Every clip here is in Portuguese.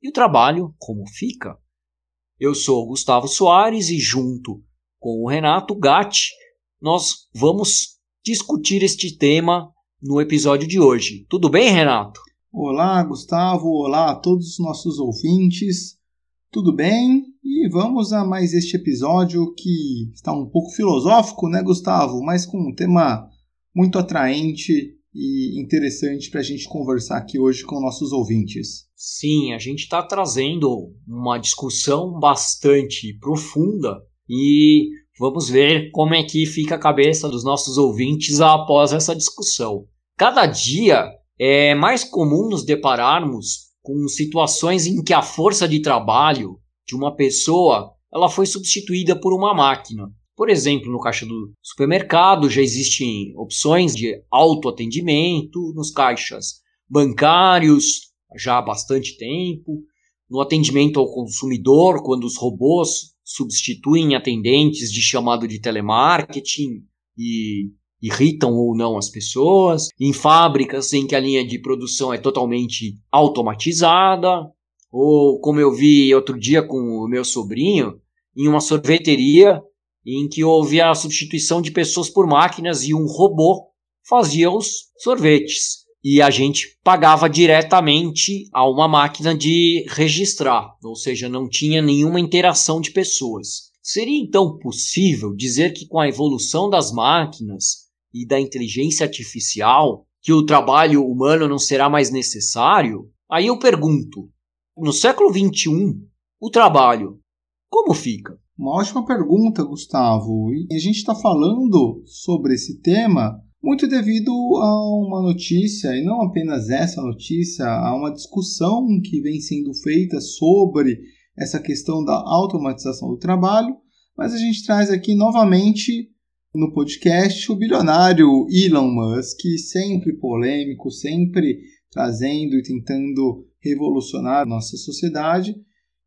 E o trabalho, como fica? Eu sou Gustavo Soares e, junto com o Renato Gatti, nós vamos discutir este tema no episódio de hoje. Tudo bem, Renato? Olá, Gustavo. Olá a todos os nossos ouvintes. Tudo bem? E vamos a mais este episódio que está um pouco filosófico, né, Gustavo? Mas com um tema muito atraente e interessante para a gente conversar aqui hoje com nossos ouvintes. Sim, a gente está trazendo uma discussão bastante profunda e vamos ver como é que fica a cabeça dos nossos ouvintes após essa discussão. Cada dia é mais comum nos depararmos com situações em que a força de trabalho de uma pessoa ela foi substituída por uma máquina. Por exemplo, no caixa do supermercado já existem opções de autoatendimento nos caixas bancários já há bastante tempo, no atendimento ao consumidor, quando os robôs substituem atendentes de chamado de telemarketing e irritam ou não as pessoas, em fábricas em que a linha de produção é totalmente automatizada, ou como eu vi outro dia com o meu sobrinho, em uma sorveteria em que houve a substituição de pessoas por máquinas e um robô fazia os sorvetes. E a gente pagava diretamente a uma máquina de registrar, ou seja, não tinha nenhuma interação de pessoas. Seria então possível dizer que com a evolução das máquinas e da inteligência artificial, que o trabalho humano não será mais necessário? Aí eu pergunto: no século XXI, o trabalho, como fica? Uma ótima pergunta, Gustavo. E a gente está falando sobre esse tema muito devido a uma notícia, e não apenas essa notícia, a uma discussão que vem sendo feita sobre essa questão da automatização do trabalho, mas a gente traz aqui novamente no podcast o bilionário Elon Musk, sempre polêmico, sempre trazendo e tentando revolucionar nossa sociedade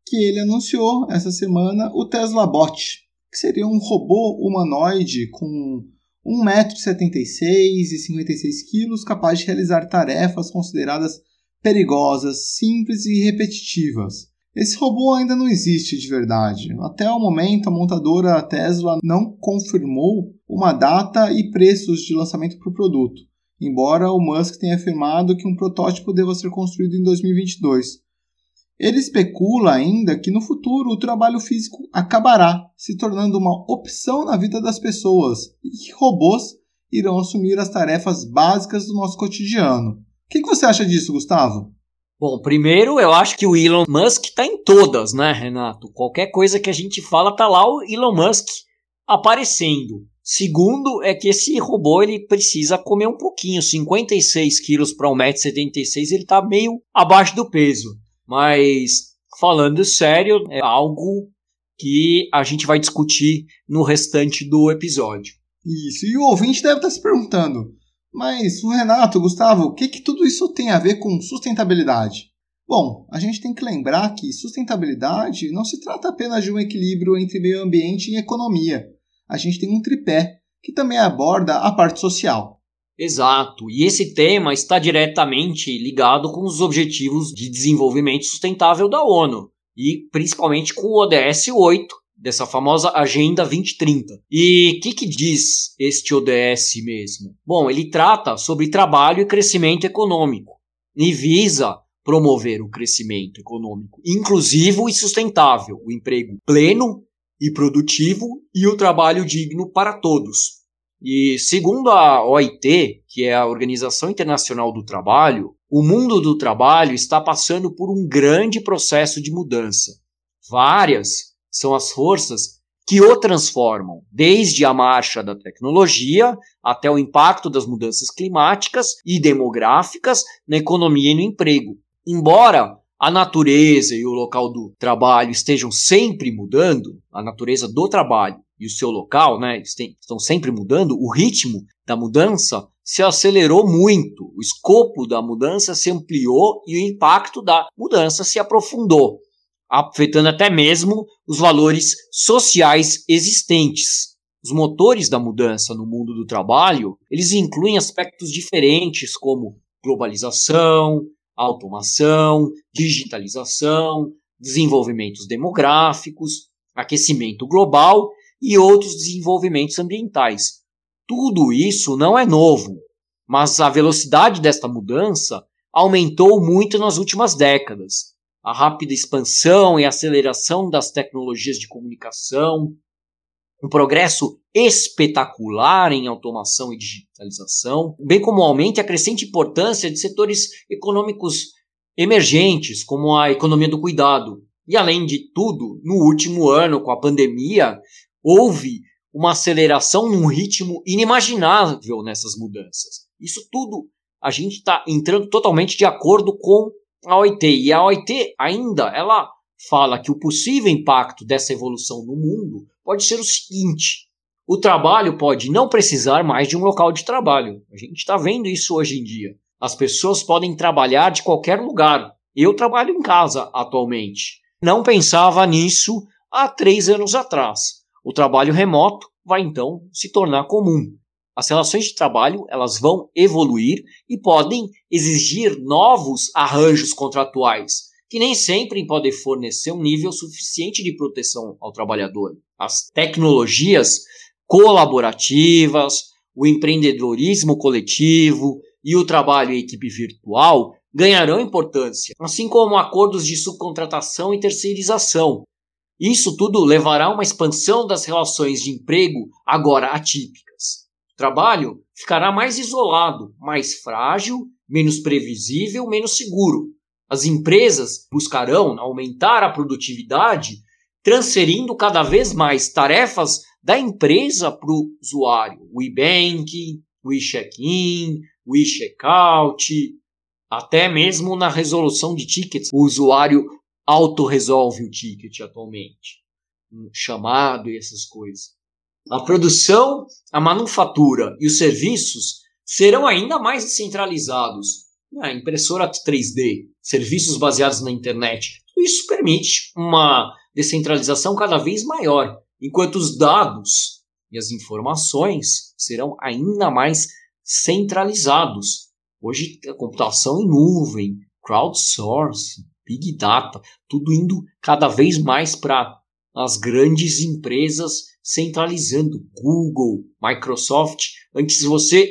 que ele anunciou essa semana o Tesla Bot, que seria um robô humanoide com 1,76m e 56 kg, capaz de realizar tarefas consideradas perigosas, simples e repetitivas. Esse robô ainda não existe de verdade. Até o momento, a montadora Tesla não confirmou uma data e preços de lançamento para o produto, embora o Musk tenha afirmado que um protótipo deva ser construído em 2022. Ele especula ainda que no futuro o trabalho físico acabará, se tornando uma opção na vida das pessoas e que robôs irão assumir as tarefas básicas do nosso cotidiano. O que, você acha disso, Gustavo? Bom, primeiro eu acho que o Elon Musk está em todas, né, Renato? Qualquer coisa que a gente fala tá lá o Elon Musk aparecendo. Segundo é que esse robô ele precisa comer um pouquinho, 56 quilos para 1,76m, ele está meio abaixo do peso. Mas, falando sério, é algo que a gente vai discutir no restante do episódio. Isso, e o ouvinte deve estar se perguntando, mas o Renato, Gustavo, o que, que tudo isso tem a ver com sustentabilidade? Bom, a gente tem que lembrar que sustentabilidade não se trata apenas de um equilíbrio entre meio ambiente e economia. A gente tem um tripé que também aborda a parte social. Exato, e esse tema está diretamente ligado com os Objetivos de Desenvolvimento Sustentável da ONU, e principalmente com o ODS 8, dessa famosa Agenda 2030. E o que, que diz este ODS mesmo? Bom, ele trata sobre trabalho e crescimento econômico, e visa promover o crescimento econômico inclusivo e sustentável, o emprego pleno e produtivo e o trabalho digno para todos. E segundo a OIT, que é a Organização Internacional do Trabalho, o mundo do trabalho está passando por um grande processo de mudança. Várias são as forças que o transformam, desde a marcha da tecnologia até o impacto das mudanças climáticas e demográficas na economia e no emprego. Embora a natureza e o local do trabalho estejam sempre mudando, a natureza do trabalho e o seu local, né, estão sempre mudando, o ritmo da mudança se acelerou muito, o escopo da mudança se ampliou e o impacto da mudança se aprofundou, afetando até mesmo os valores sociais existentes. Os motores da mudança no mundo do trabalho, eles incluem aspectos diferentes como globalização, automação, digitalização, desenvolvimentos demográficos, aquecimento global e outros desenvolvimentos ambientais. Tudo isso não é novo, mas a velocidade desta mudança aumentou muito nas últimas décadas. A rápida expansão e aceleração das tecnologias de comunicação, um progresso espetacular em automação e digitalização, bem como e a crescente importância de setores econômicos emergentes, como a economia do cuidado. E além de tudo, no último ano, com a pandemia, houve uma aceleração num ritmo inimaginável nessas mudanças. Isso tudo a gente está entrando totalmente de acordo com a OIT. E a OIT ainda ela fala que o possível impacto dessa evolução no mundo pode ser o seguinte: o trabalho pode não precisar mais de um local de trabalho. A gente está vendo isso hoje em dia. As pessoas podem trabalhar de qualquer lugar. Eu trabalho em casa atualmente. Não pensava nisso há três anos atrás. O trabalho remoto vai então se tornar comum. As relações de trabalho elas vão evoluir e podem exigir novos arranjos contratuais, que nem sempre podem fornecer um nível suficiente de proteção ao trabalhador. As tecnologias colaborativas, o empreendedorismo coletivo e o trabalho em equipe virtual ganharão importância, assim como acordos de subcontratação e terceirização. Isso tudo levará a uma expansão das relações de emprego agora atípicas. O trabalho ficará mais isolado, mais frágil, menos previsível, menos seguro. As empresas buscarão aumentar a produtividade, transferindo cada vez mais tarefas da empresa para o usuário. O e-banking, o e-check-in, o e-checkout, até mesmo na resolução de tickets, o usuário autorresolve o ticket atualmente. Um chamado e essas coisas. A produção, a manufatura e os serviços serão ainda mais descentralizados. A impressora 3D, serviços baseados na internet. Isso permite uma descentralização cada vez maior enquanto os dados e as informações serão ainda mais centralizados. Hoje, a computação em nuvem, crowdsourcing, big data, tudo indo cada vez mais para as grandes empresas centralizando. Google, Microsoft. Antes você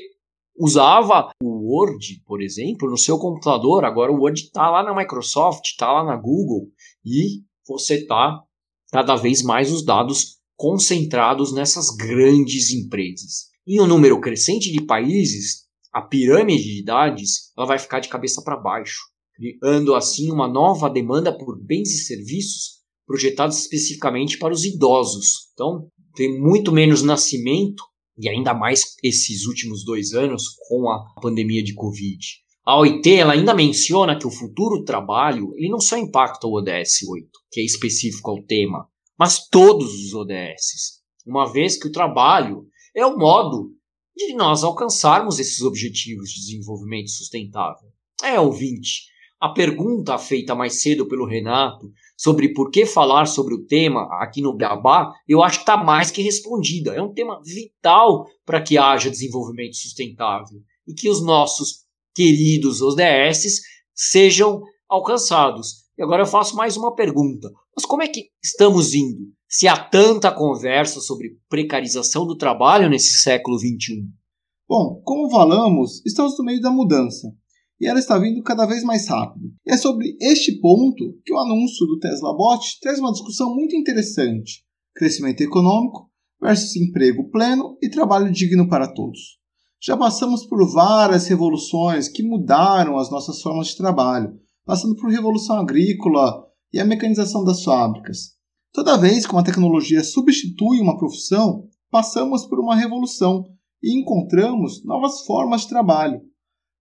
usava o Word, por exemplo, no seu computador. Agora o Word está lá na Microsoft, está lá na Google. E você está cada vez mais os dados concentrados nessas grandes empresas. Em um número crescente de países, a pirâmide de idades ela vai ficar de cabeça para baixo, criando assim uma nova demanda por bens e serviços projetados especificamente para os idosos. Então, tem muito menos nascimento e ainda mais esses últimos dois anos com a pandemia de Covid. A OIT ela ainda menciona que o futuro trabalho ele não só impacta o ODS 8, que é específico ao tema, mas todos os ODS, uma vez que o trabalho é o modo de nós alcançarmos esses objetivos de desenvolvimento sustentável. É, ouvinte, a pergunta feita mais cedo pelo Renato sobre por que falar sobre o tema aqui no Beabá, eu acho que está mais que respondida. É um tema vital para que haja desenvolvimento sustentável e que os nossos queridos ODS sejam alcançados. E agora eu faço mais uma pergunta. Mas como é que estamos indo? Se há tanta conversa sobre precarização do trabalho nesse século XXI? Bom, como falamos, estamos no meio da mudança e ela está vindo cada vez mais rápido. E é sobre este ponto que o anúncio do Tesla Bot traz uma discussão muito interessante: crescimento econômico versus emprego pleno e trabalho digno para todos. Já passamos por várias revoluções que mudaram as nossas formas de trabalho, passando por revolução agrícola, e a mecanização das fábricas. Toda vez que uma tecnologia substitui uma profissão, passamos por uma revolução e encontramos novas formas de trabalho.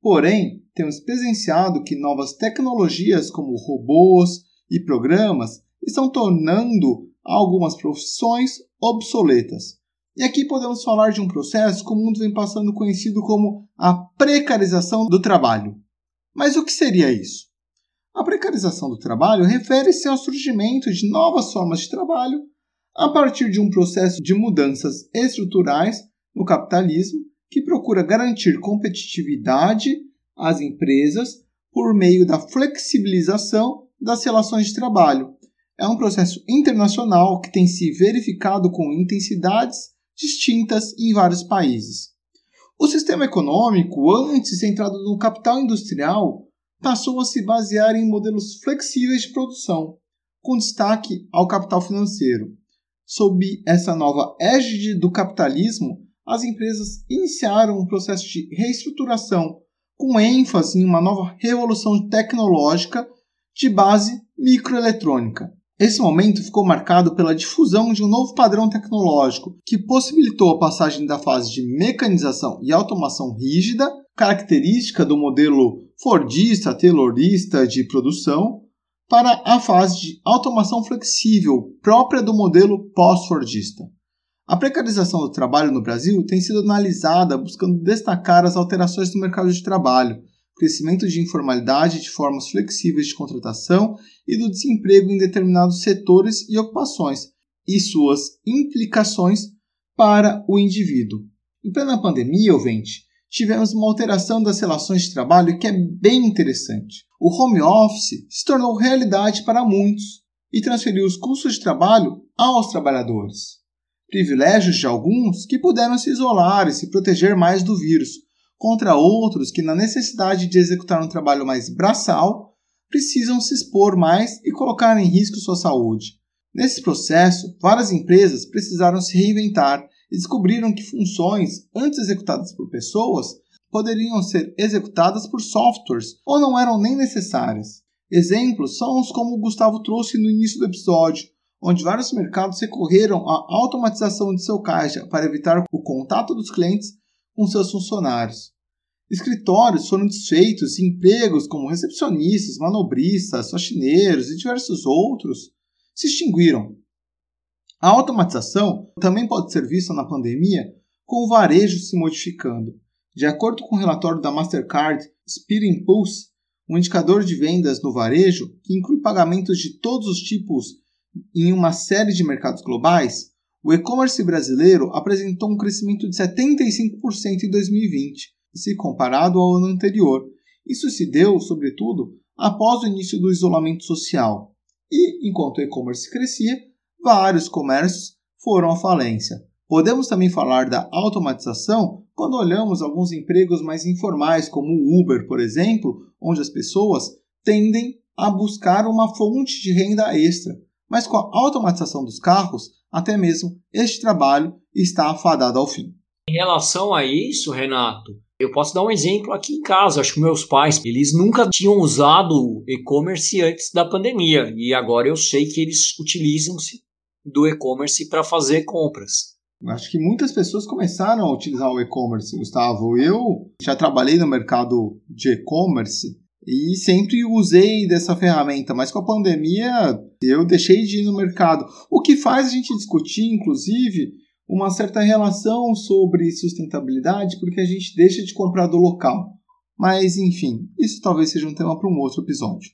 Porém, temos presenciado que novas tecnologias como robôs e programas estão tornando algumas profissões obsoletas. E aqui podemos falar de um processo que o mundo vem passando conhecido como a precarização do trabalho. Mas o que seria isso? A precarização do trabalho refere-se ao surgimento de novas formas de trabalho a partir de um processo de mudanças estruturais no capitalismo que procura garantir competitividade às empresas por meio da flexibilização das relações de trabalho. É um processo internacional que tem se verificado com intensidades distintas em vários países. O sistema econômico, antes centrado no capital industrial, passou a se basear em modelos flexíveis de produção, com destaque ao capital financeiro. Sob essa nova égide do capitalismo, as empresas iniciaram um processo de reestruturação com ênfase em uma nova revolução tecnológica de base microeletrônica. Esse momento ficou marcado pela difusão de um novo padrão tecnológico que possibilitou a passagem da fase de mecanização e automação rígida, característica do modelo Fordista, Taylorista de produção, para a fase de automação flexível própria do modelo pós-Fordista. A precarização do trabalho no Brasil tem sido analisada buscando destacar as alterações no mercado de trabalho, crescimento de informalidade de formas flexíveis de contratação e do desemprego em determinados setores e ocupações, e suas implicações para o indivíduo. Em plena pandemia, ouvinte, tivemos uma alteração das relações de trabalho que é bem interessante. O home office se tornou realidade para muitos e transferiu os custos de trabalho aos trabalhadores privilégios de alguns que puderam se isolar e se proteger mais do vírus, contra outros que, na necessidade de executar um trabalho mais braçal, precisam se expor mais e colocar em risco sua saúde. Nesse processo, várias empresas precisaram se reinventar e descobriram que funções antes executadas por pessoas poderiam ser executadas por softwares ou não eram nem necessárias. Exemplos são os como o Gustavo trouxe no início do episódio, onde vários mercados recorreram à automatização de seu caixa para evitar o contato dos clientes com seus funcionários. Escritórios foram desfeitos e empregos como recepcionistas, manobristas, faxineiros e diversos outros se extinguiram. A automatização também pode ser vista na pandemia com o varejo se modificando. De acordo com o relatório da Mastercard Speed Impulse, um indicador de vendas no varejo que inclui pagamentos de todos os tipos em uma série de mercados globais, o e-commerce brasileiro apresentou um crescimento de 75% em 2020, se comparado ao ano anterior. Isso se deu, sobretudo, após o início do isolamento social. E, enquanto o e-commerce crescia, vários comércios foram à falência. Podemos também falar da automatização quando olhamos alguns empregos mais informais, como o Uber, por exemplo, onde as pessoas tendem a buscar uma fonte de renda extra, mas com a automatização dos carros, até mesmo este trabalho está afadado ao fim. Em relação a isso, Renato, eu posso dar um exemplo aqui em casa. Acho que meus pais, eles nunca tinham usado e-commerce antes da pandemia e agora eu sei que eles utilizam-se do e-commerce para fazer compras. Acho que muitas pessoas começaram a utilizar o e-commerce, Gustavo. Eu já trabalhei no mercado de e-commerce e sempre usei dessa ferramenta, mas com a pandemia eu deixei de ir no mercado. O que faz a gente discutir, inclusive, uma certa relação sobre sustentabilidade, porque a gente deixa de comprar do local. Mas, enfim, isso talvez seja um tema para um outro episódio.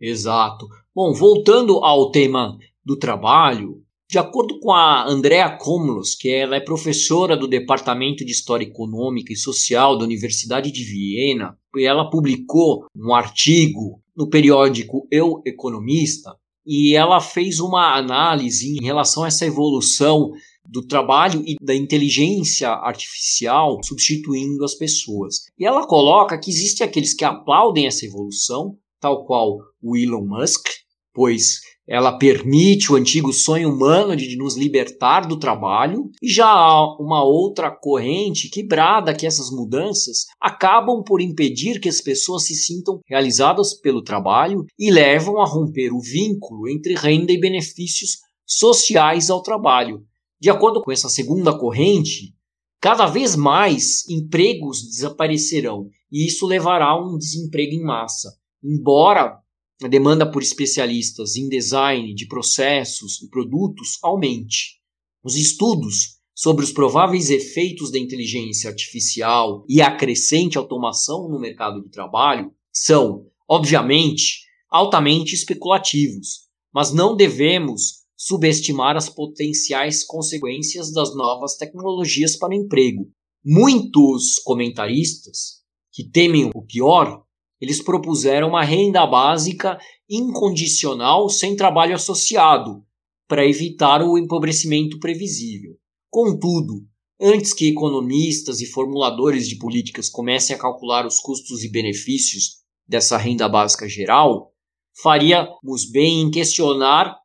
Exato. Bom, voltando ao tema do trabalho, de acordo com a Andrea Komlos, que ela é professora do Departamento de História Econômica e Social da Universidade de Viena, ela publicou um artigo no periódico Eu Economista, e ela fez uma análise em relação a essa evolução do trabalho e da inteligência artificial substituindo as pessoas. E ela coloca que existem aqueles que aplaudem essa evolução, tal qual o Elon Musk, pois ela permite o antigo sonho humano de nos libertar do trabalho, e já há uma outra corrente que brada que essas mudanças acabam por impedir que as pessoas se sintam realizadas pelo trabalho e levam a romper o vínculo entre renda e benefícios sociais ao trabalho. De acordo com essa segunda corrente, cada vez mais empregos desaparecerão e isso levará a um desemprego em massa. Embora a demanda por especialistas em design de processos e produtos aumente. Os estudos sobre os prováveis efeitos da inteligência artificial e a crescente automação no mercado de trabalho são, obviamente, altamente especulativos, mas não devemos subestimar as potenciais consequências das novas tecnologias para o emprego. Muitos comentaristas que temem o pior eles propuseram uma renda básica incondicional sem trabalho associado, para evitar o empobrecimento previsível. Contudo, antes que economistas e formuladores de políticas comecem a calcular os custos e benefícios dessa renda básica geral, faríamos bem em questionar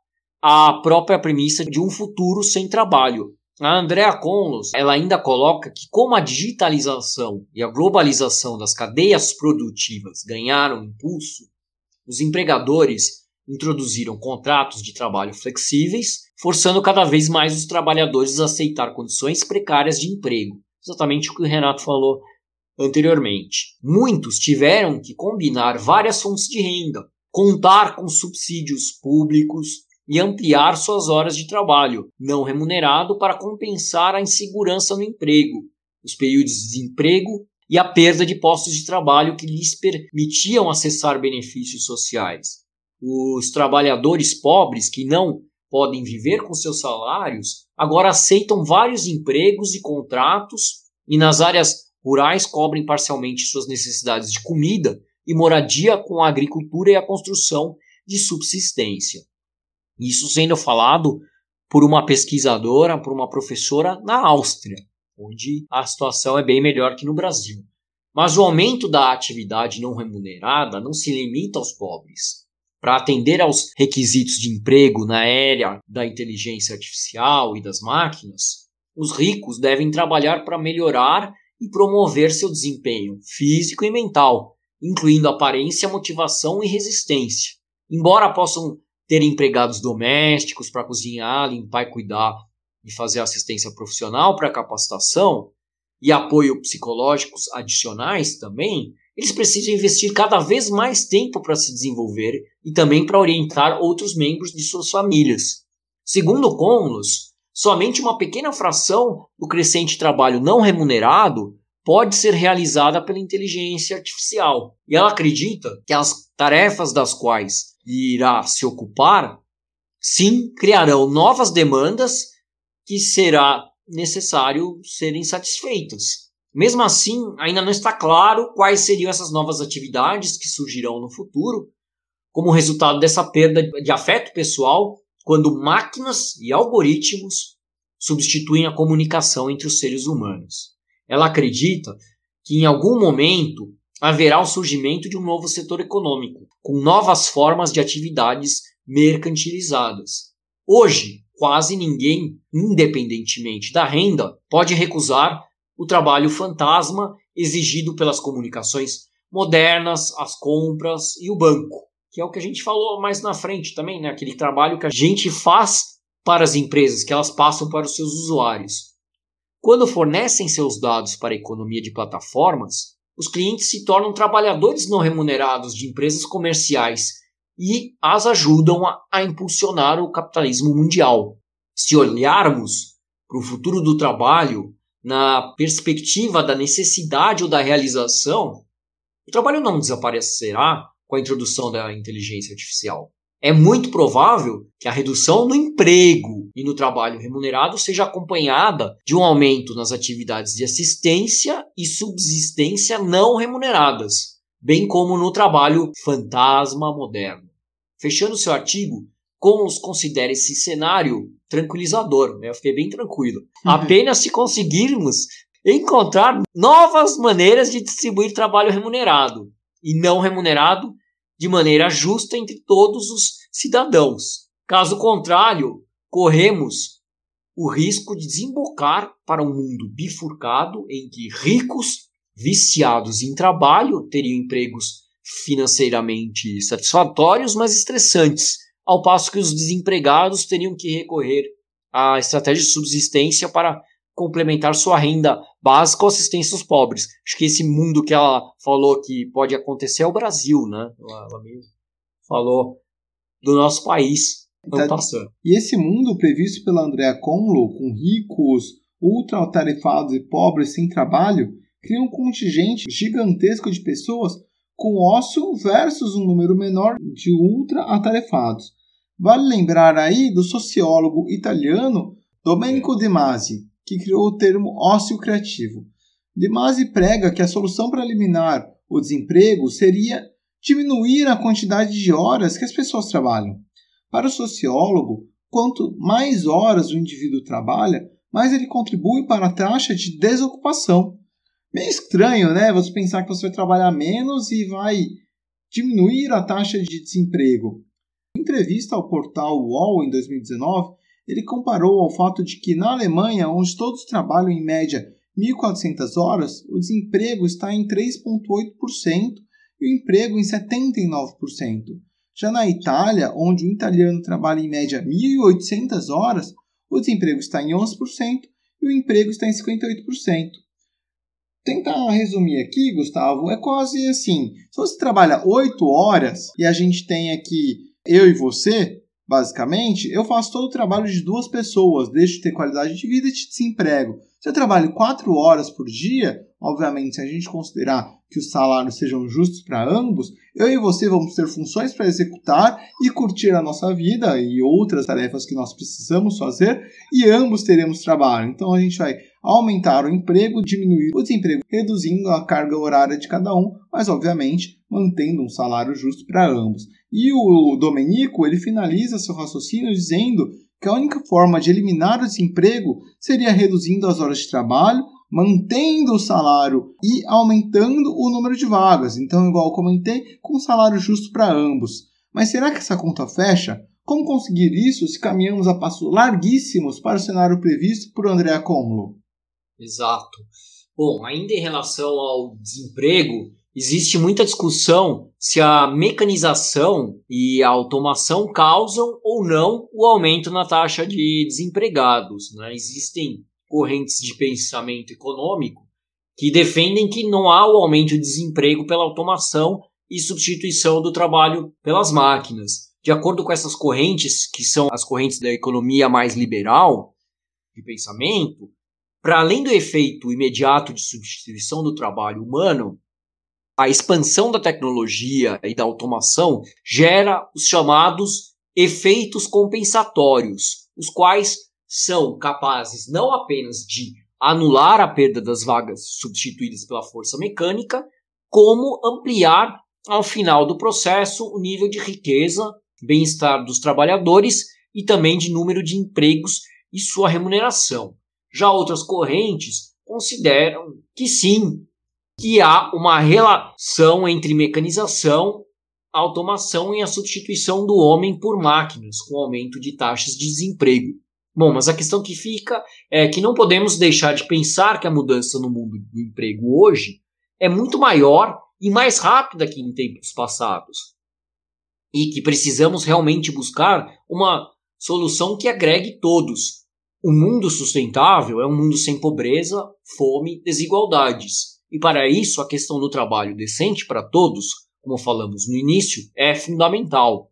a própria premissa de um futuro sem trabalho, a Andrea Conlos, ela ainda coloca que como a digitalização e a globalização das cadeias produtivas ganharam impulso, os empregadores introduziram contratos de trabalho flexíveis, forçando cada vez mais os trabalhadores a aceitar condições precárias de emprego. Exatamente o que o Renato falou anteriormente. Muitos tiveram que combinar várias fontes de renda, contar com subsídios públicos, e ampliar suas horas de trabalho não remunerado para compensar a insegurança no emprego, os períodos de desemprego e a perda de postos de trabalho que lhes permitiam acessar benefícios sociais. Os trabalhadores pobres que não podem viver com seus salários agora aceitam vários empregos e contratos e nas áreas rurais cobrem parcialmente suas necessidades de comida e moradia com a agricultura e a construção de subsistência. Isso sendo falado por uma pesquisadora, por uma professora na Áustria, onde a situação é bem melhor que no Brasil. Mas o aumento da atividade não remunerada não se limita aos pobres. Para atender aos requisitos de emprego na era da inteligência artificial e das máquinas, os ricos devem trabalhar para melhorar e promover seu desempenho físico e mental, incluindo aparência, motivação e resistência. Embora possam ter empregados domésticos para cozinhar, limpar e cuidar e fazer assistência profissional para capacitação e apoio psicológicos adicionais também, eles precisam investir cada vez mais tempo para se desenvolver e também para orientar outros membros de suas famílias. Segundo Conlos, somente uma pequena fração do crescente trabalho não remunerado pode ser realizada pela inteligência artificial. E ela acredita que as tarefas das quais irá se ocupar, sim, criarão novas demandas que será necessário serem satisfeitas. Mesmo assim, ainda não está claro quais seriam essas novas atividades que surgirão no futuro, como resultado dessa perda de afeto pessoal, quando máquinas e algoritmos substituem a comunicação entre os seres humanos. Ela acredita que em algum momento haverá o surgimento de um novo setor econômico, com novas formas de atividades mercantilizadas. Hoje, quase ninguém, independentemente da renda, pode recusar o trabalho fantasma exigido pelas comunicações modernas, as compras e o banco, que é o que a gente falou mais na frente também, né? aquele trabalho que a gente faz para as empresas, que elas passam para os seus usuários. Quando fornecem seus dados para a economia de plataformas, os clientes se tornam trabalhadores não remunerados de empresas comerciais e as ajudam a, a impulsionar o capitalismo mundial. Se olharmos para o futuro do trabalho na perspectiva da necessidade ou da realização, o trabalho não desaparecerá com a introdução da inteligência artificial é muito provável que a redução no emprego e no trabalho remunerado seja acompanhada de um aumento nas atividades de assistência e subsistência não remuneradas, bem como no trabalho fantasma moderno. Fechando seu artigo, Cons considera esse cenário tranquilizador, né? eu fiquei bem tranquilo. Uhum. Apenas se conseguirmos encontrar novas maneiras de distribuir trabalho remunerado e não remunerado de maneira justa entre todos os cidadãos. Caso contrário, corremos o risco de desembocar para um mundo bifurcado em que ricos, viciados em trabalho, teriam empregos financeiramente satisfatórios, mas estressantes, ao passo que os desempregados teriam que recorrer à estratégia de subsistência para complementar sua renda básica ou assistência aos pobres. Acho que esse mundo que ela falou que pode acontecer é o Brasil, né? Ela, mesmo falou do nosso país. Então, tá, e esse mundo previsto pela Andrea Conlo, com ricos, ultra-tarefados e pobres sem trabalho, cria um contingente gigantesco de pessoas com ócio versus um número menor de ultra-atarefados. Vale lembrar aí do sociólogo italiano Domenico De Masi, que criou o termo ócio criativo. De Masi prega que a solução para eliminar o desemprego seria diminuir a quantidade de horas que as pessoas trabalham. Para o sociólogo, quanto mais horas o indivíduo trabalha, mais ele contribui para a taxa de desocupação. Meio estranho, né? Você pensar que você vai trabalhar menos e vai diminuir a taxa de desemprego. Em entrevista ao portal UOL em 2019, ele comparou ao fato de que na Alemanha, onde todos trabalham em média 1.400 horas, o desemprego está em 3,8% e o emprego em 79%. Já na Itália, onde o italiano trabalha em média 1.800 horas, o desemprego está em 11% e o emprego está em 58%. Tentar resumir aqui, Gustavo, é quase assim: se você trabalha 8 horas e a gente tem aqui eu e você, basicamente, eu faço todo o trabalho de duas pessoas, deixo de ter qualidade de vida e te desemprego. Se eu trabalho 4 horas por dia, obviamente, se a gente considerar que os salários sejam justos para ambos, eu e você vamos ter funções para executar e curtir a nossa vida e outras tarefas que nós precisamos fazer, e ambos teremos trabalho. Então a gente vai aumentar o emprego, diminuir o desemprego, reduzindo a carga horária de cada um, mas obviamente mantendo um salário justo para ambos. E o Domenico, ele finaliza seu raciocínio dizendo que a única forma de eliminar o desemprego seria reduzindo as horas de trabalho, mantendo o salário e aumentando o número de vagas. Então, igual comentei, com um salário justo para ambos. Mas será que essa conta fecha? Como conseguir isso se caminhamos a passos larguíssimos para o cenário previsto por Andrea Cômulo? Exato. Bom, ainda em relação ao desemprego, existe muita discussão se a mecanização e a automação causam ou não o aumento na taxa de desempregados. Né? Existem correntes de pensamento econômico que defendem que não há o aumento de desemprego pela automação e substituição do trabalho pelas máquinas. De acordo com essas correntes, que são as correntes da economia mais liberal de pensamento, para além do efeito imediato de substituição do trabalho humano, a expansão da tecnologia e da automação gera os chamados efeitos compensatórios, os quais são capazes não apenas de anular a perda das vagas substituídas pela força mecânica, como ampliar ao final do processo o nível de riqueza, bem-estar dos trabalhadores e também de número de empregos e sua remuneração. Já outras correntes consideram que sim, que há uma relação entre mecanização, automação e a substituição do homem por máquinas, com aumento de taxas de desemprego. Bom, mas a questão que fica é que não podemos deixar de pensar que a mudança no mundo do emprego hoje é muito maior e mais rápida que em tempos passados. E que precisamos realmente buscar uma solução que agregue todos, o mundo sustentável é um mundo sem pobreza, fome, desigualdades. E para isso, a questão do trabalho decente para todos, como falamos no início, é fundamental.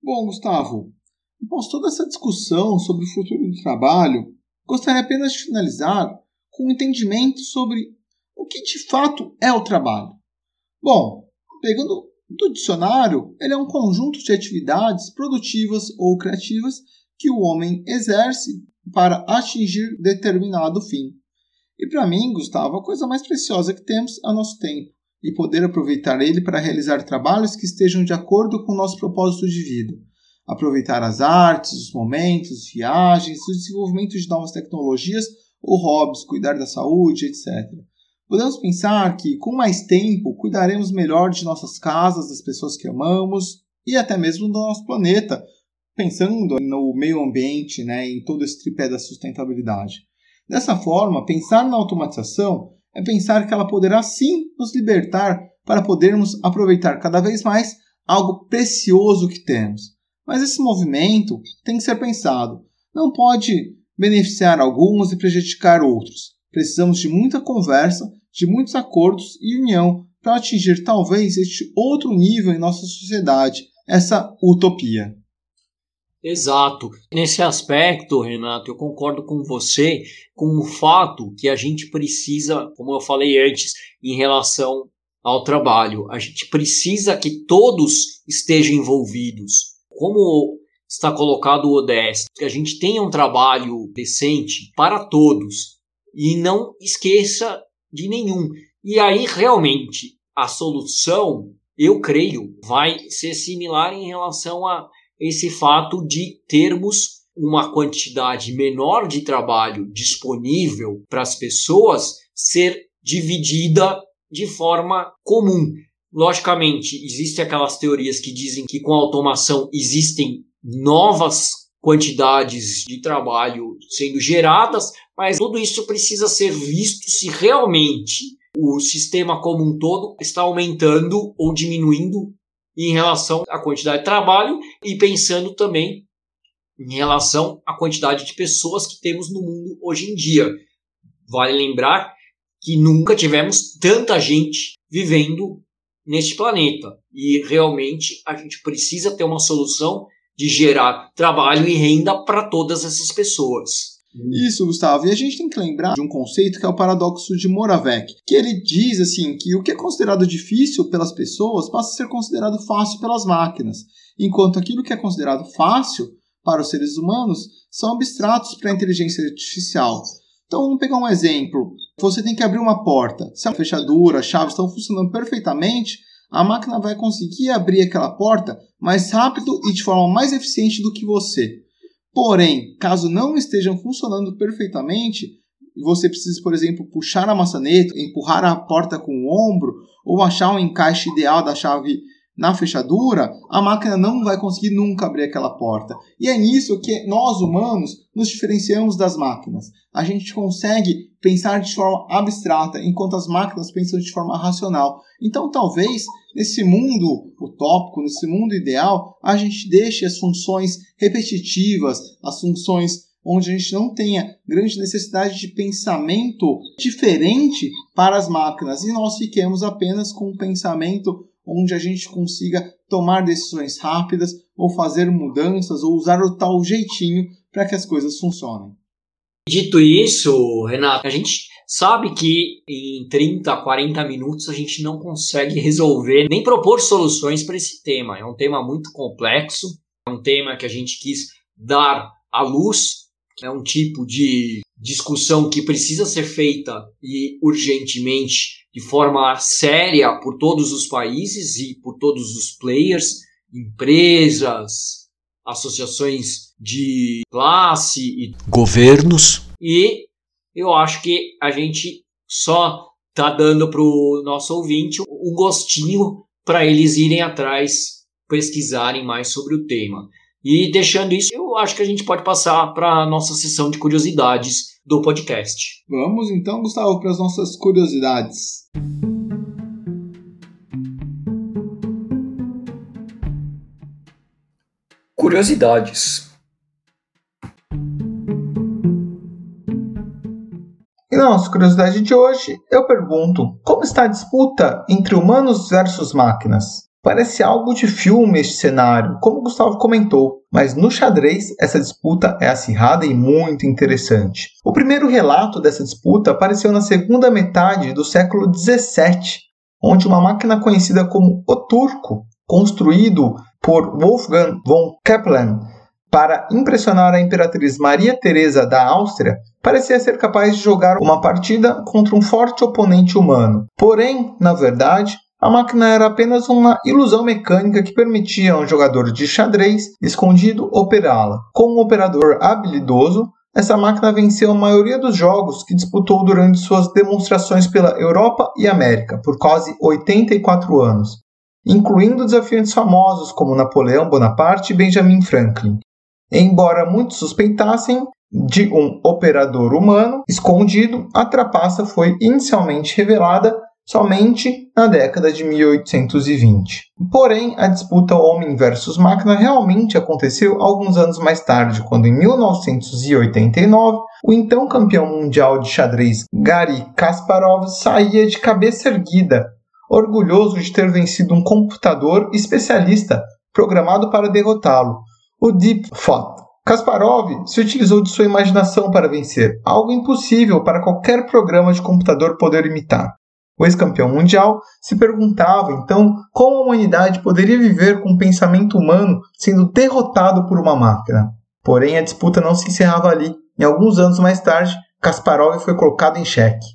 Bom, Gustavo, após toda essa discussão sobre o futuro do trabalho, gostaria apenas de finalizar com um entendimento sobre o que de fato é o trabalho. Bom, pegando do dicionário, ele é um conjunto de atividades produtivas ou criativas que o homem exerce para atingir determinado fim. E para mim, Gustavo, a coisa mais preciosa que temos é o nosso tempo e poder aproveitar ele para realizar trabalhos que estejam de acordo com o nosso propósito de vida. Aproveitar as artes, os momentos, viagens, o desenvolvimento de novas tecnologias ou hobbies, cuidar da saúde, etc. Podemos pensar que, com mais tempo, cuidaremos melhor de nossas casas, das pessoas que amamos e até mesmo do nosso planeta, pensando no meio ambiente, né, em todo esse tripé da sustentabilidade. Dessa forma, pensar na automatização é pensar que ela poderá sim nos libertar para podermos aproveitar cada vez mais algo precioso que temos. Mas esse movimento tem que ser pensado. Não pode beneficiar alguns e prejudicar outros. Precisamos de muita conversa, de muitos acordos e união para atingir talvez este outro nível em nossa sociedade, essa utopia. Exato. Nesse aspecto, Renato, eu concordo com você com o fato que a gente precisa, como eu falei antes, em relação ao trabalho, a gente precisa que todos estejam envolvidos. Como está colocado o ODS, que a gente tenha um trabalho decente para todos e não esqueça de nenhum. E aí realmente a solução, eu creio, vai ser similar em relação a esse fato de termos uma quantidade menor de trabalho disponível para as pessoas ser dividida de forma comum. Logicamente, existem aquelas teorias que dizem que com a automação existem novas quantidades de trabalho sendo geradas, mas tudo isso precisa ser visto se realmente o sistema como um todo está aumentando ou diminuindo em relação à quantidade de trabalho e pensando também em relação à quantidade de pessoas que temos no mundo hoje em dia. Vale lembrar que nunca tivemos tanta gente vivendo neste planeta e realmente a gente precisa ter uma solução de gerar trabalho e renda para todas essas pessoas. Isso, Gustavo. E a gente tem que lembrar de um conceito que é o paradoxo de Moravec, que ele diz assim que o que é considerado difícil pelas pessoas passa a ser considerado fácil pelas máquinas, enquanto aquilo que é considerado fácil para os seres humanos são abstratos para a inteligência artificial. Então, vamos pegar um exemplo. Você tem que abrir uma porta. Se a fechadura, a chave estão funcionando perfeitamente, a máquina vai conseguir abrir aquela porta mais rápido e de forma mais eficiente do que você. Porém, caso não estejam funcionando perfeitamente, você precisa, por exemplo, puxar a maçaneta, empurrar a porta com o ombro, ou achar um encaixe ideal da chave na fechadura, a máquina não vai conseguir nunca abrir aquela porta. E é nisso que nós humanos nos diferenciamos das máquinas. A gente consegue pensar de forma abstrata, enquanto as máquinas pensam de forma racional. Então, talvez nesse mundo utópico, nesse mundo ideal, a gente deixe as funções repetitivas, as funções onde a gente não tenha grande necessidade de pensamento diferente para as máquinas e nós fiquemos apenas com um pensamento onde a gente consiga tomar decisões rápidas ou fazer mudanças ou usar o tal jeitinho para que as coisas funcionem. Dito isso, Renato, a gente sabe que em 30, 40 minutos a gente não consegue resolver nem propor soluções para esse tema. É um tema muito complexo, é um tema que a gente quis dar à luz, é um tipo de discussão que precisa ser feita e urgentemente de forma séria por todos os países e por todos os players, empresas, associações de classe e governos. E eu acho que a gente só tá dando pro nosso ouvinte um gostinho para eles irem atrás, pesquisarem mais sobre o tema. E deixando isso, eu acho que a gente pode passar para a nossa sessão de curiosidades do podcast. Vamos então, Gustavo, para as nossas curiosidades. Curiosidades. E na nossa curiosidade de hoje, eu pergunto: como está a disputa entre humanos versus máquinas? Parece algo de filme este cenário, como Gustavo comentou, mas no xadrez essa disputa é acirrada e muito interessante. O primeiro relato dessa disputa apareceu na segunda metade do século XVII, onde uma máquina conhecida como o Turco, construído por Wolfgang von Kepler para impressionar a imperatriz Maria Teresa da Áustria, parecia ser capaz de jogar uma partida contra um forte oponente humano. Porém, na verdade, a máquina era apenas uma ilusão mecânica que permitia a um jogador de xadrez escondido operá-la. Com um operador habilidoso, essa máquina venceu a maioria dos jogos que disputou durante suas demonstrações pela Europa e América por quase 84 anos, incluindo desafiantes famosos como Napoleão Bonaparte e Benjamin Franklin. Embora muitos suspeitassem de um operador humano escondido, a trapaça foi inicialmente revelada somente na década de 1820. Porém, a disputa homem versus máquina realmente aconteceu alguns anos mais tarde, quando em 1989 o então campeão mundial de xadrez Gary Kasparov saía de cabeça erguida, orgulhoso de ter vencido um computador especialista programado para derrotá-lo, o Deep Thought. Kasparov se utilizou de sua imaginação para vencer, algo impossível para qualquer programa de computador poder imitar. O ex-campeão mundial se perguntava então como a humanidade poderia viver com o pensamento humano sendo derrotado por uma máquina. Porém, a disputa não se encerrava ali. Em alguns anos mais tarde, Kasparov foi colocado em xeque.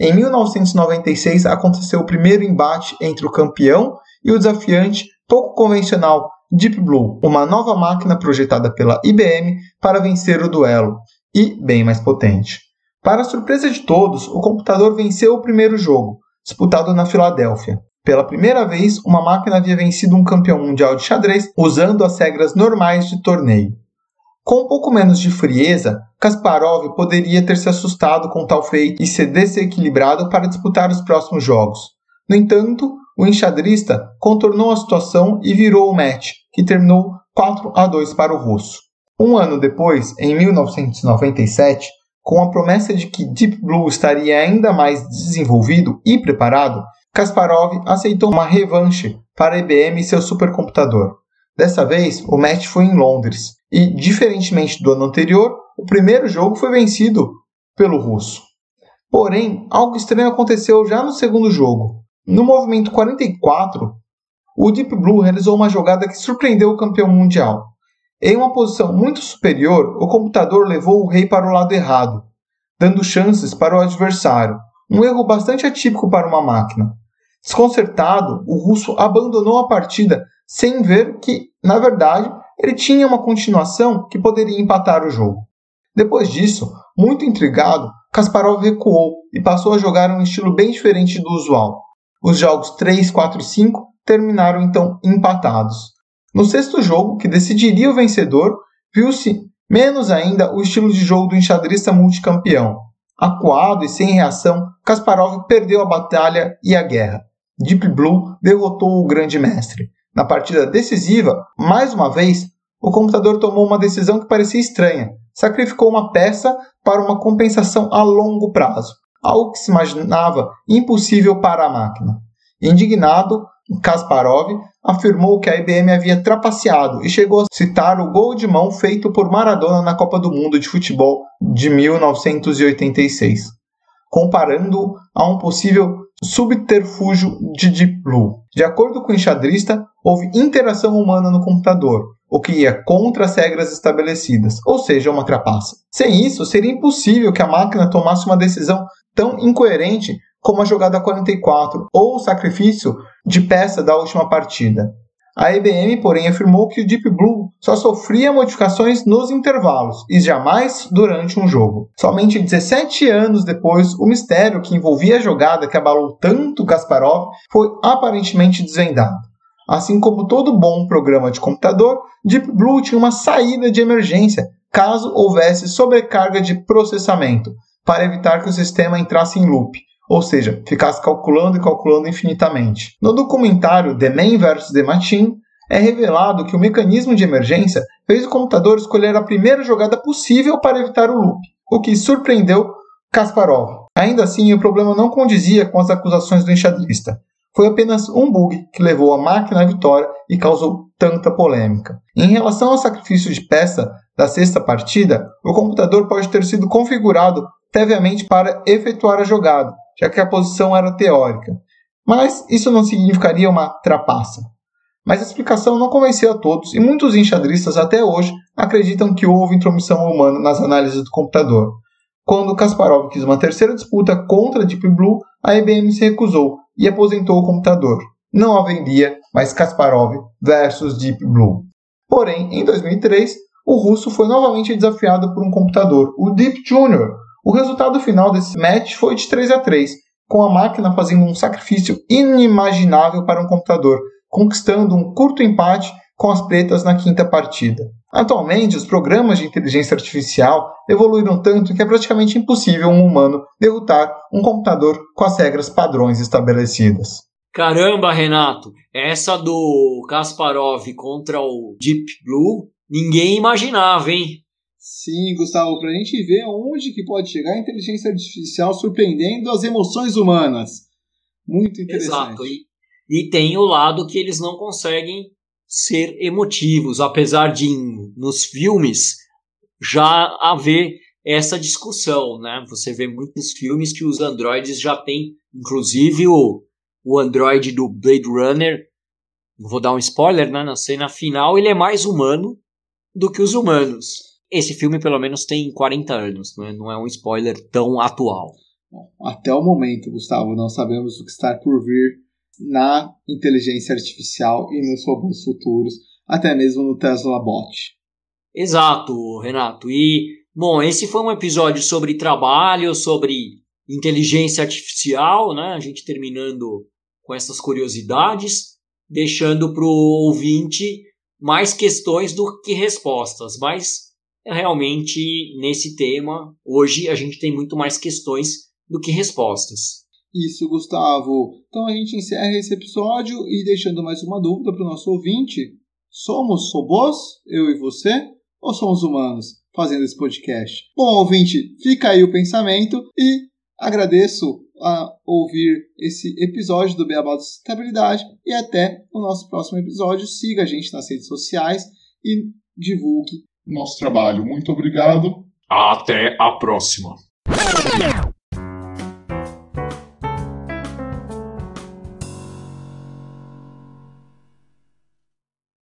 Em 1996 aconteceu o primeiro embate entre o campeão e o desafiante pouco convencional Deep Blue, uma nova máquina projetada pela IBM para vencer o duelo e bem mais potente. Para surpresa de todos, o computador venceu o primeiro jogo, disputado na Filadélfia. Pela primeira vez, uma máquina havia vencido um campeão mundial de xadrez usando as regras normais de torneio. Com um pouco menos de frieza, Kasparov poderia ter se assustado com tal feito e ser desequilibrado para disputar os próximos jogos. No entanto, o enxadrista contornou a situação e virou o match, que terminou 4 a 2 para o russo. Um ano depois, em 1997, com a promessa de que Deep Blue estaria ainda mais desenvolvido e preparado, Kasparov aceitou uma revanche para IBM e seu supercomputador. Dessa vez, o match foi em Londres, e, diferentemente do ano anterior, o primeiro jogo foi vencido pelo russo. Porém, algo estranho aconteceu já no segundo jogo. No movimento 44, o Deep Blue realizou uma jogada que surpreendeu o campeão mundial. Em uma posição muito superior, o computador levou o rei para o lado errado, dando chances para o adversário, um erro bastante atípico para uma máquina. Desconcertado, o russo abandonou a partida sem ver que, na verdade, ele tinha uma continuação que poderia empatar o jogo. Depois disso, muito intrigado, Kasparov recuou e passou a jogar um estilo bem diferente do usual. Os jogos 3, 4 e 5 terminaram então empatados. No sexto jogo, que decidiria o vencedor, viu-se menos ainda o estilo de jogo do enxadrista multicampeão. Acuado e sem reação, Kasparov perdeu a batalha e a guerra. Deep Blue derrotou o grande mestre. Na partida decisiva, mais uma vez, o computador tomou uma decisão que parecia estranha. Sacrificou uma peça para uma compensação a longo prazo, algo que se imaginava impossível para a máquina. Indignado, Kasparov afirmou que a IBM havia trapaceado e chegou a citar o gol de mão feito por Maradona na Copa do Mundo de Futebol de 1986, comparando a um possível subterfúgio de Deep Blue. De acordo com o enxadrista, houve interação humana no computador, o que ia contra as regras estabelecidas, ou seja, uma trapaça. Sem isso, seria impossível que a máquina tomasse uma decisão tão incoerente como a jogada 44 ou o sacrifício de peça da última partida. A IBM, porém, afirmou que o Deep Blue só sofria modificações nos intervalos e jamais durante um jogo. Somente 17 anos depois, o mistério que envolvia a jogada que abalou tanto Kasparov foi aparentemente desvendado. Assim como todo bom programa de computador, Deep Blue tinha uma saída de emergência caso houvesse sobrecarga de processamento, para evitar que o sistema entrasse em loop, ou seja, ficasse calculando e calculando infinitamente. No documentário The Man vs. The Machine, é revelado que o mecanismo de emergência fez o computador escolher a primeira jogada possível para evitar o loop, o que surpreendeu Kasparov. Ainda assim, o problema não condizia com as acusações do enxadrista. Foi apenas um bug que levou a máquina à vitória e causou tanta polêmica. Em relação ao sacrifício de peça da sexta partida, o computador pode ter sido configurado previamente para efetuar a jogada, já que a posição era teórica. Mas isso não significaria uma trapaça. Mas a explicação não convenceu a todos e muitos enxadristas até hoje acreditam que houve intromissão humana nas análises do computador. Quando Kasparov quis uma terceira disputa contra Deep Blue, a IBM se recusou e aposentou o computador. Não haveria mais Kasparov versus Deep Blue. Porém, em 2003, o russo foi novamente desafiado por um computador, o Deep Junior, o resultado final desse match foi de 3 a 3, com a máquina fazendo um sacrifício inimaginável para um computador, conquistando um curto empate com as pretas na quinta partida. Atualmente, os programas de inteligência artificial evoluíram tanto que é praticamente impossível um humano derrotar um computador com as regras padrões estabelecidas. Caramba, Renato, essa do Kasparov contra o Deep Blue, ninguém imaginava, hein? Sim, Gustavo, para a gente ver onde que pode chegar a inteligência artificial surpreendendo as emoções humanas. Muito interessante. Exato. E, e tem o lado que eles não conseguem ser emotivos, apesar de nos filmes já haver essa discussão, né? Você vê muitos filmes que os androides já têm, inclusive o, o android do Blade Runner, vou dar um spoiler, né? Na cena final ele é mais humano do que os humanos. Esse filme, pelo menos, tem 40 anos, não é, não é um spoiler tão atual. Bom, até o momento, Gustavo, não sabemos o que está por vir na inteligência artificial e nos robôs futuros, até mesmo no Tesla Bot. Exato, Renato. E, bom, esse foi um episódio sobre trabalho, sobre inteligência artificial, né? A gente terminando com essas curiosidades, deixando para o ouvinte mais questões do que respostas, mas realmente nesse tema, hoje a gente tem muito mais questões do que respostas. Isso, Gustavo. Então a gente encerra esse episódio e deixando mais uma dúvida para o nosso ouvinte: somos robôs, eu e você, ou somos humanos fazendo esse podcast? Bom, ouvinte, fica aí o pensamento e agradeço a ouvir esse episódio do Beabá da Sustentabilidade e até o nosso próximo episódio. Siga a gente nas redes sociais e divulgue nosso trabalho. Muito obrigado. Até a próxima.